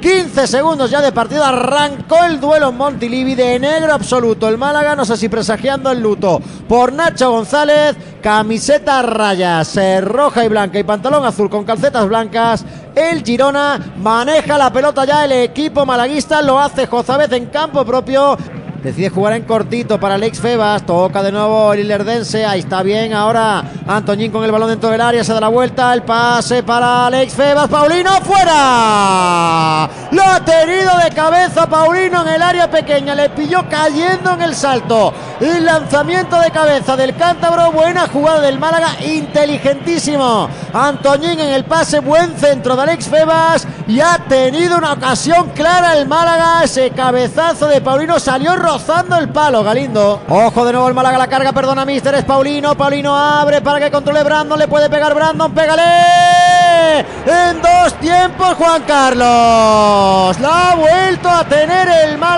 15 segundos ya de partido. Arrancó el duelo en Montilivi de negro absoluto. El Málaga, no sé si presagiando el luto por Nacho González. Camiseta rayas roja y blanca y pantalón azul con calcetas blancas. El Girona maneja la pelota ya el equipo malaguista. Lo hace Jozabez en campo propio. Decide jugar en cortito para Alex Febas. Toca de nuevo el Ilerdense. Ahí está bien. Ahora Antoñín con el balón dentro del área. Se da la vuelta. El pase para Alex Febas. Paulino fuera. Lo ha tenido de cabeza Paulino en el área pequeña. Le pilló cayendo en el salto. El lanzamiento de cabeza del cántabro. Buena jugada del Málaga. Inteligentísimo. Antoñín en el pase. Buen centro de Alex Febas. Y ha tenido una ocasión clara el Málaga. Ese cabezazo de Paulino salió rozando el palo, Galindo. Ojo de nuevo el Málaga, la carga, perdona, Mister, es Paulino. Paulino abre para que controle Brandon, le puede pegar Brandon, pégale. En dos tiempos, Juan Carlos. La ha vuelto a tener el Málaga.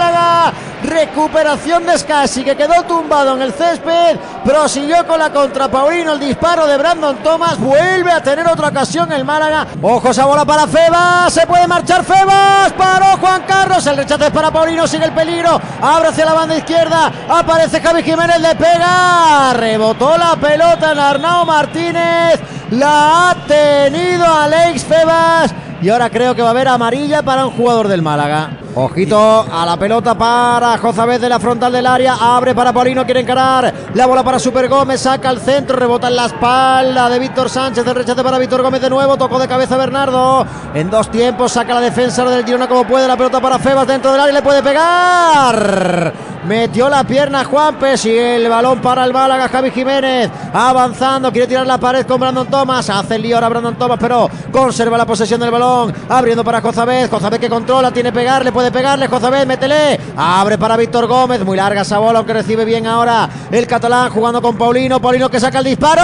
Recuperación de Scassi que quedó tumbado en el césped. Prosiguió con la contra Paulino. El disparo de Brandon Thomas. Vuelve a tener otra ocasión el Málaga. Ojo esa bola para Febas. Se puede marchar Febas. Paró Juan Carlos. El rechazo es para Paulino. Sigue el peligro. Abre hacia la banda izquierda. Aparece Javi Jiménez. Le pega. Rebotó la pelota en Arnau Martínez. La ha tenido Alex Febas. Y ahora creo que va a haber amarilla para un jugador del Málaga. Ojito a la pelota para Jozabez de la frontal del área. Abre para Paulino, quiere encarar. La bola para Super Gómez, saca al centro, rebota en la espalda de Víctor Sánchez. El rechace para Víctor Gómez de nuevo. Tocó de cabeza Bernardo. En dos tiempos saca la defensa del Girona como puede. La pelota para Febas dentro del área. Le puede pegar. Metió la pierna Juanpe. Sigue el balón para el Málaga. Javi Jiménez avanzando. Quiere tirar la pared con Brandon Thomas. Hace el lío ahora Brandon Thomas, pero conserva la posesión del balón. Abriendo para Jozabez. Jozabez que controla. Tiene pegarle. Puede pegarle. Jozabez, métele. Abre para Víctor Gómez. Muy larga esa bola, aunque recibe bien ahora el catalán jugando con Paulino. Paulino que saca el disparo.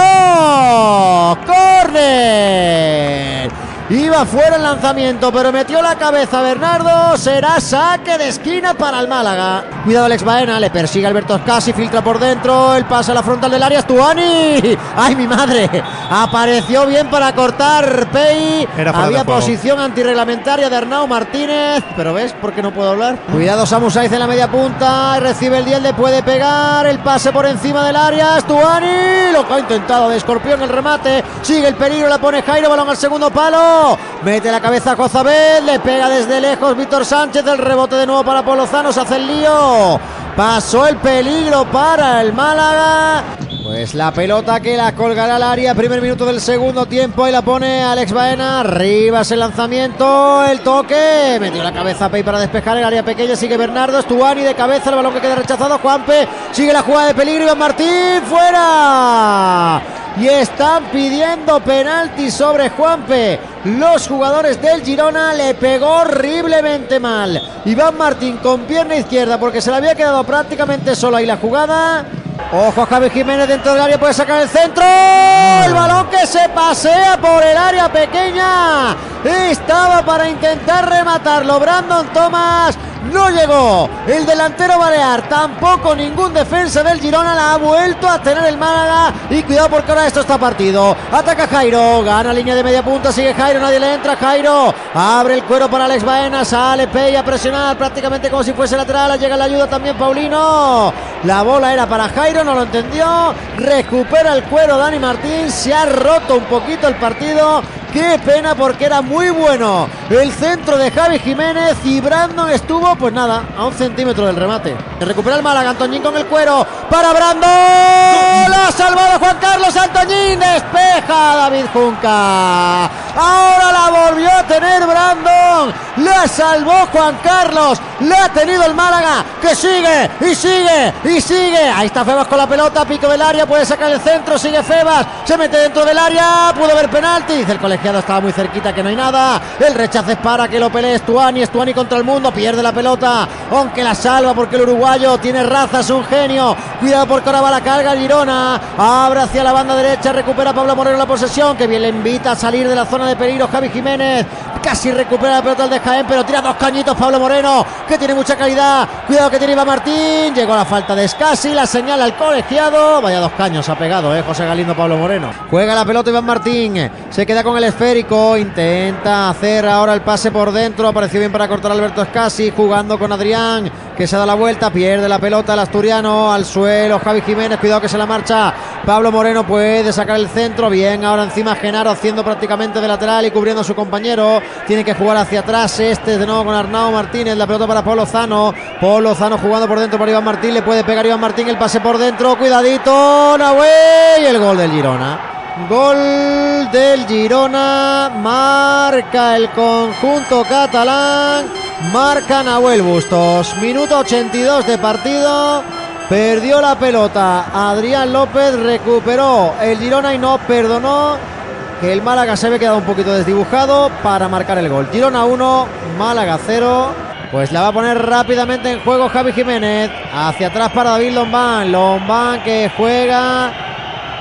¡Corner! Iba fuera el lanzamiento, pero metió la cabeza Bernardo. Será saque de esquina para el Málaga. Cuidado Alex Baena, le persigue Alberto Scassi, filtra por dentro. El pase a la frontal del área. Stuani. ¡Ay, mi madre! Apareció bien para cortar Pei. Había posición antirreglamentaria de Arnau Martínez. Pero ves por qué no puedo hablar. Cuidado Samu Saiz en la media punta. Recibe el 10, le puede pegar. El pase por encima del área. Stuani. Lo que ha intentado de Escorpión el remate. Sigue el peligro, la pone Jairo. Balón al segundo palo. Mete la cabeza a Cozabel, le pega desde lejos Víctor Sánchez, el rebote de nuevo para Polozano, se hace el lío. Pasó el peligro para el Málaga. Pues la pelota que la colgará al área, primer minuto del segundo tiempo y la pone Alex Baena. Arriba ese lanzamiento, el toque. Metió la cabeza a Pei para despejar el área pequeña. Sigue Bernardo, Estuani de cabeza, el balón que queda rechazado. Juanpe sigue la jugada de peligro. Iván Martín fuera. Están pidiendo penalti sobre Juanpe. Los jugadores del Girona le pegó horriblemente mal. Iván Martín con pierna izquierda porque se le había quedado prácticamente solo ahí la jugada. Ojo Javi Jiménez dentro del área, puede sacar el centro. El balón que se pasea por el área pequeña. Estaba para intentar rematarlo. Brandon Thomas no llegó. El delantero Balear, tampoco ningún defensa del Girona la ha vuelto a tener el Málaga. Y cuidado porque ahora esto está partido. Ataca Jairo, gana línea de media punta, sigue Jairo, nadie le entra. Jairo abre el cuero para Alex Baena, sale Pella a presionar prácticamente como si fuese lateral. Llega la ayuda también Paulino. La bola era para Jairo, no lo entendió. Recupera el cuero Dani Martín, se ha roto un poquito el partido. Qué pena porque era muy bueno el centro de Javi Jiménez y Brandon estuvo, pues nada, a un centímetro del remate. Recupera el Málaga, Antoñín con el cuero para Brandon. La ha salvado Juan Carlos Antoñín. Despeja David Junca. Ahora la volvió a tener Brandon. La salvó Juan Carlos. La ha tenido el Málaga. Que sigue y sigue y sigue. Ahí está Febas con la pelota. Pico del área. Puede sacar el centro. Sigue Febas. Se mete dentro del área. Pudo haber penalti. Dice el colegiado estaba muy cerquita que no hay nada. El rechazo es para que lo pelee Stuani. Stuani contra el mundo. Pierde la pelota. Aunque la salva porque el uruguayo tiene raza. Es un genio. Cuidado porque ahora la carga Girona. Abre hacia la banda derecha. Recupera Pablo Moreno la posesión. Que bien le invita a salir de la zona de peligro Javi Jiménez. Casi recupera la pelota el de Jaén, pero tira dos cañitos Pablo Moreno, que tiene mucha calidad. Cuidado que tiene Iván Martín. Llegó la falta de Scassi, la señala al colegiado. Vaya dos caños ha pegado, eh, José Galindo Pablo Moreno. Juega la pelota Iván Martín. Se queda con el esférico. Intenta hacer ahora el pase por dentro. Apareció bien para cortar Alberto Scassi. Jugando con Adrián, que se da la vuelta. Pierde la pelota el asturiano. Al suelo Javi Jiménez. Cuidado que se la marcha. Pablo Moreno puede sacar el centro. Bien, ahora encima Genaro haciendo prácticamente de lateral y cubriendo a su compañero. Tiene que jugar hacia atrás. Este de nuevo con Arnau Martínez. La pelota para Polo Zano. Polo Zano jugando por dentro para Iván Martín. Le puede pegar Iván Martín el pase por dentro. Cuidadito. Nahuel. Y el gol del Girona. Gol del Girona. Marca el conjunto catalán. Marca Nahuel Bustos. Minuto 82 de partido. Perdió la pelota. Adrián López recuperó el Girona y no perdonó que el Málaga se había quedado un poquito desdibujado para marcar el gol. Girona 1, Málaga 0. Pues la va a poner rápidamente en juego Javi Jiménez. Hacia atrás para David Lombán. Lombán que juega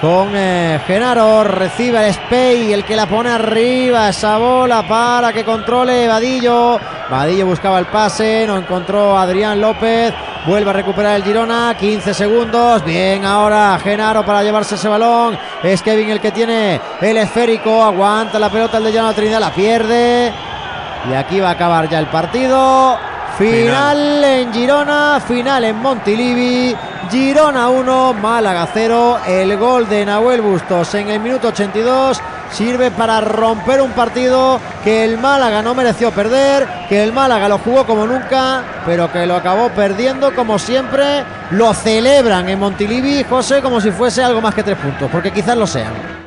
con eh, Genaro. Recibe el Spey, el que la pone arriba. Esa bola para que controle Vadillo. Vadillo buscaba el pase. No encontró a Adrián López. Vuelve a recuperar el Girona. 15 segundos. Bien ahora Genaro para llevarse ese balón. Es Kevin el que tiene el esférico. Aguanta la pelota el de Llano Trinidad. La pierde. Y aquí va a acabar ya el partido. Final, en Girona, final en Montilivi. Girona 1, Málaga 0. El gol de Nahuel Bustos en el minuto 82 sirve para romper un partido que el Málaga no mereció perder, que el Málaga lo jugó como nunca, pero que lo acabó perdiendo como siempre. Lo celebran en Montilivi, José, como si fuese algo más que tres puntos, porque quizás lo sean.